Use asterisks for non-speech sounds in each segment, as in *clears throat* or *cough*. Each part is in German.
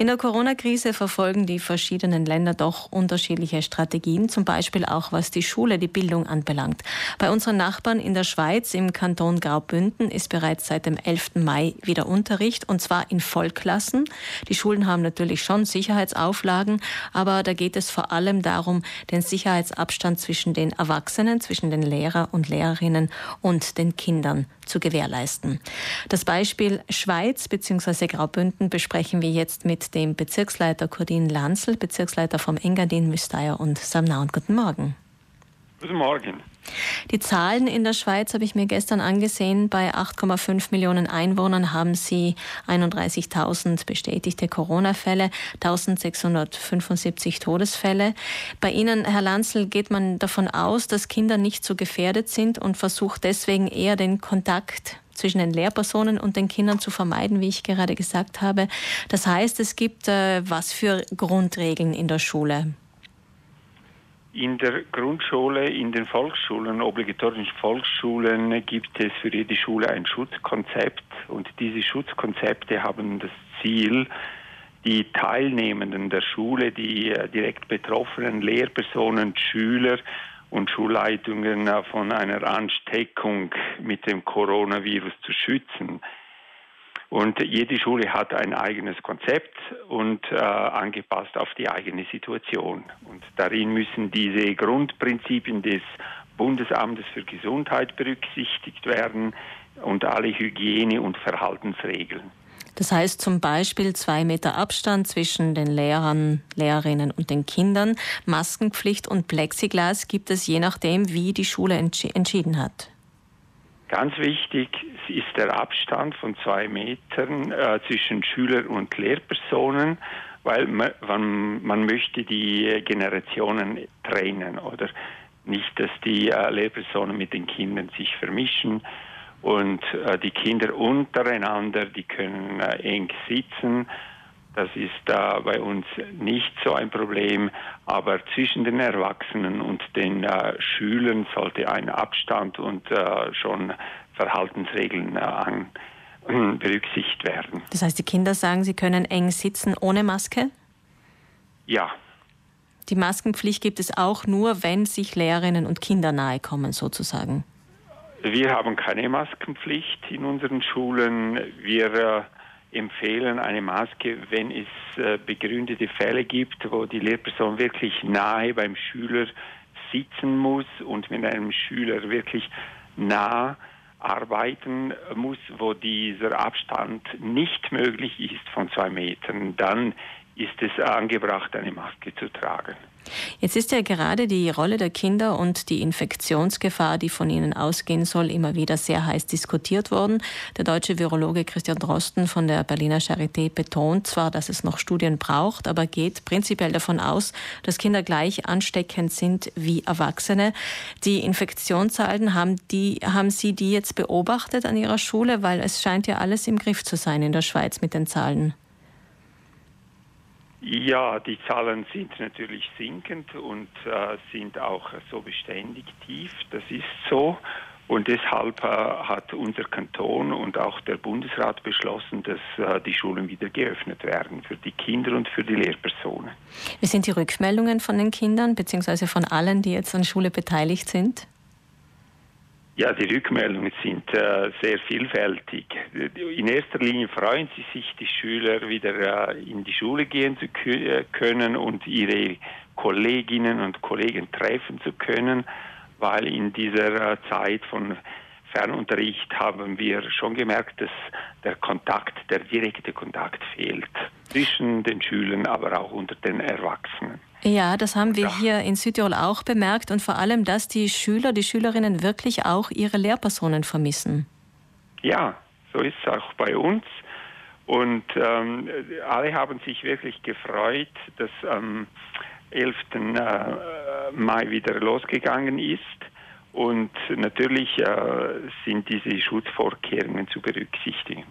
In der Corona-Krise verfolgen die verschiedenen Länder doch unterschiedliche Strategien, zum Beispiel auch was die Schule, die Bildung anbelangt. Bei unseren Nachbarn in der Schweiz im Kanton Graubünden ist bereits seit dem 11. Mai wieder Unterricht und zwar in Vollklassen. Die Schulen haben natürlich schon Sicherheitsauflagen, aber da geht es vor allem darum, den Sicherheitsabstand zwischen den Erwachsenen, zwischen den Lehrer und Lehrerinnen und den Kindern zu gewährleisten. Das Beispiel Schweiz bzw. Graubünden besprechen wir jetzt mit dem Bezirksleiter Kurdin Lanzel, Bezirksleiter vom Engadin, Müsteier und Samnaun. Guten Morgen. Guten Morgen. Die Zahlen in der Schweiz habe ich mir gestern angesehen. Bei 8,5 Millionen Einwohnern haben sie 31.000 bestätigte Corona-Fälle, 1675 Todesfälle. Bei Ihnen, Herr Lanzel, geht man davon aus, dass Kinder nicht so gefährdet sind und versucht deswegen eher den Kontakt zwischen den Lehrpersonen und den Kindern zu vermeiden, wie ich gerade gesagt habe. Das heißt, es gibt äh, was für Grundregeln in der Schule? In der Grundschule, in den Volksschulen, obligatorischen Volksschulen gibt es für jede Schule ein Schutzkonzept und diese Schutzkonzepte haben das Ziel, die Teilnehmenden der Schule, die äh, direkt betroffenen Lehrpersonen, Schüler und Schulleitungen von einer Ansteckung mit dem Coronavirus zu schützen. Und jede Schule hat ein eigenes Konzept und äh, angepasst auf die eigene Situation. Und darin müssen diese Grundprinzipien des Bundesamtes für Gesundheit berücksichtigt werden und alle Hygiene- und Verhaltensregeln. Das heißt zum Beispiel zwei Meter Abstand zwischen den Lehrern, Lehrerinnen und den Kindern. Maskenpflicht und Plexiglas gibt es je nachdem, wie die Schule entschieden hat. Ganz wichtig ist der Abstand von zwei Metern äh, zwischen Schüler und Lehrpersonen, weil man, man, man, möchte die Generationen trennen oder nicht, dass die äh, Lehrpersonen mit den Kindern sich vermischen und äh, die Kinder untereinander, die können äh, eng sitzen das ist da bei uns nicht so ein Problem, aber zwischen den Erwachsenen und den äh, Schülern sollte ein Abstand und äh, schon Verhaltensregeln äh, an, *clears throat* berücksichtigt werden. Das heißt, die Kinder sagen, sie können eng sitzen ohne Maske? Ja. Die Maskenpflicht gibt es auch nur, wenn sich Lehrerinnen und Kinder nahe kommen, sozusagen. Wir haben keine Maskenpflicht in unseren Schulen. Wir äh, empfehlen eine Maske, wenn es äh, begründete Fälle gibt, wo die Lehrperson wirklich nahe beim Schüler sitzen muss und mit einem Schüler wirklich nah arbeiten muss, wo dieser Abstand nicht möglich ist von zwei Metern, dann ist es angebracht, eine Maske zu tragen. Jetzt ist ja gerade die Rolle der Kinder und die Infektionsgefahr, die von ihnen ausgehen soll, immer wieder sehr heiß diskutiert worden. Der deutsche Virologe Christian Drosten von der Berliner Charité betont zwar, dass es noch Studien braucht, aber geht prinzipiell davon aus, dass Kinder gleich ansteckend sind wie Erwachsene. Die Infektionszahlen haben, die, haben Sie die jetzt beobachtet an Ihrer Schule? Weil es scheint ja alles im Griff zu sein in der Schweiz mit den Zahlen. Ja, die Zahlen sind natürlich sinkend und äh, sind auch so beständig tief. Das ist so. Und deshalb äh, hat unser Kanton und auch der Bundesrat beschlossen, dass äh, die Schulen wieder geöffnet werden für die Kinder und für die Lehrpersonen. Wie sind die Rückmeldungen von den Kindern bzw. von allen, die jetzt an Schule beteiligt sind? Ja, die Rückmeldungen sind äh, sehr vielfältig. In erster Linie freuen sie sich, die Schüler wieder äh, in die Schule gehen zu äh, können und ihre Kolleginnen und Kollegen treffen zu können, weil in dieser äh, Zeit von Fernunterricht haben wir schon gemerkt, dass der Kontakt, der direkte Kontakt fehlt zwischen den Schülern, aber auch unter den Erwachsenen. Ja, das haben wir ja. hier in Südtirol auch bemerkt und vor allem, dass die Schüler, die Schülerinnen wirklich auch ihre Lehrpersonen vermissen. Ja, so ist es auch bei uns. Und ähm, alle haben sich wirklich gefreut, dass am 11. Äh, Mai wieder losgegangen ist. Und natürlich äh, sind diese Schutzvorkehrungen zu berücksichtigen.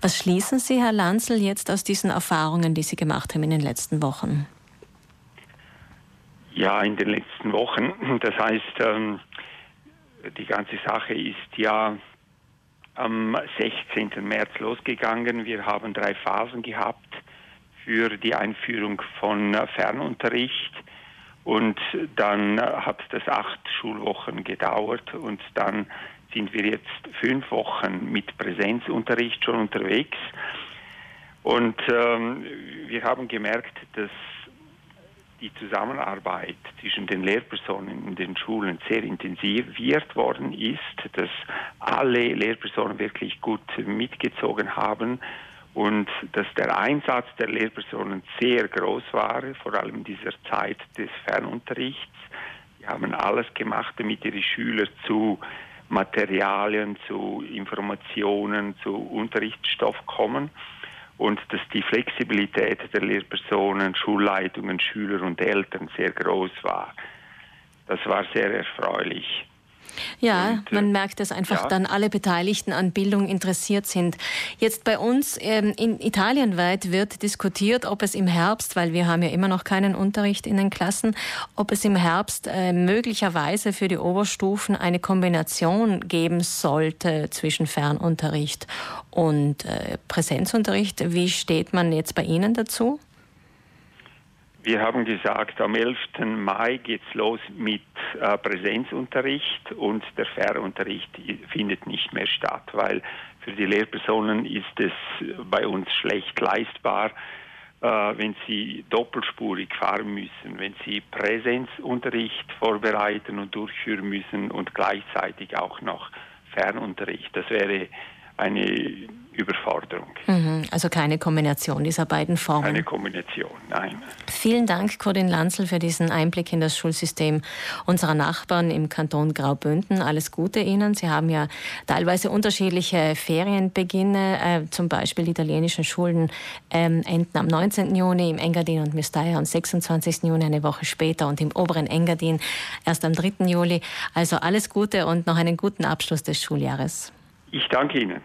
Was schließen Sie, Herr Lanzel, jetzt aus diesen Erfahrungen, die Sie gemacht haben in den letzten Wochen? Ja, in den letzten Wochen. *laughs* Das heißt, ähm, die ganze Sache ist ja am 16. März losgegangen. Wir haben drei Phasen gehabt für die Einführung von Fernunterricht. Und dann hat das acht Schulwochen gedauert und dann sind wir jetzt fünf Wochen mit Präsenzunterricht schon unterwegs. Und ähm, wir haben gemerkt, dass die Zusammenarbeit zwischen den Lehrpersonen in den Schulen sehr intensiviert worden ist, dass alle Lehrpersonen wirklich gut mitgezogen haben und dass der Einsatz der Lehrpersonen sehr groß war, vor allem in dieser Zeit des Fernunterrichts. Die haben alles gemacht, damit ihre Schüler zu Materialien, zu Informationen, zu Unterrichtsstoff kommen und dass die Flexibilität der Lehrpersonen, Schulleitungen, Schüler und Eltern sehr groß war. Das war sehr erfreulich. Ja, und, man merkt, dass einfach ja. dann alle Beteiligten an Bildung interessiert sind. Jetzt bei uns ähm, in Italien weit wird diskutiert, ob es im Herbst, weil wir haben ja immer noch keinen Unterricht in den Klassen, ob es im Herbst äh, möglicherweise für die Oberstufen eine Kombination geben sollte zwischen Fernunterricht und äh, Präsenzunterricht. Wie steht man jetzt bei Ihnen dazu? Wir haben gesagt, am 11. Mai geht es los mit äh, Präsenzunterricht und der Fernunterricht findet nicht mehr statt, weil für die Lehrpersonen ist es bei uns schlecht leistbar, äh, wenn sie doppelspurig fahren müssen, wenn sie Präsenzunterricht vorbereiten und durchführen müssen und gleichzeitig auch noch Fernunterricht. Das wäre eine Überforderung. Mhm, also keine Kombination dieser beiden Formen. Keine Kombination, nein. Vielen Dank, Corinne Lanzel, für diesen Einblick in das Schulsystem unserer Nachbarn im Kanton Graubünden. Alles Gute Ihnen. Sie haben ja teilweise unterschiedliche Ferienbeginne. Äh, zum Beispiel die italienischen Schulen ähm, enden am 19. Juni, im Engadin und Mystaya am 26. Juni, eine Woche später und im oberen Engadin erst am 3. Juli. Also alles Gute und noch einen guten Abschluss des Schuljahres. Ich danke Ihnen.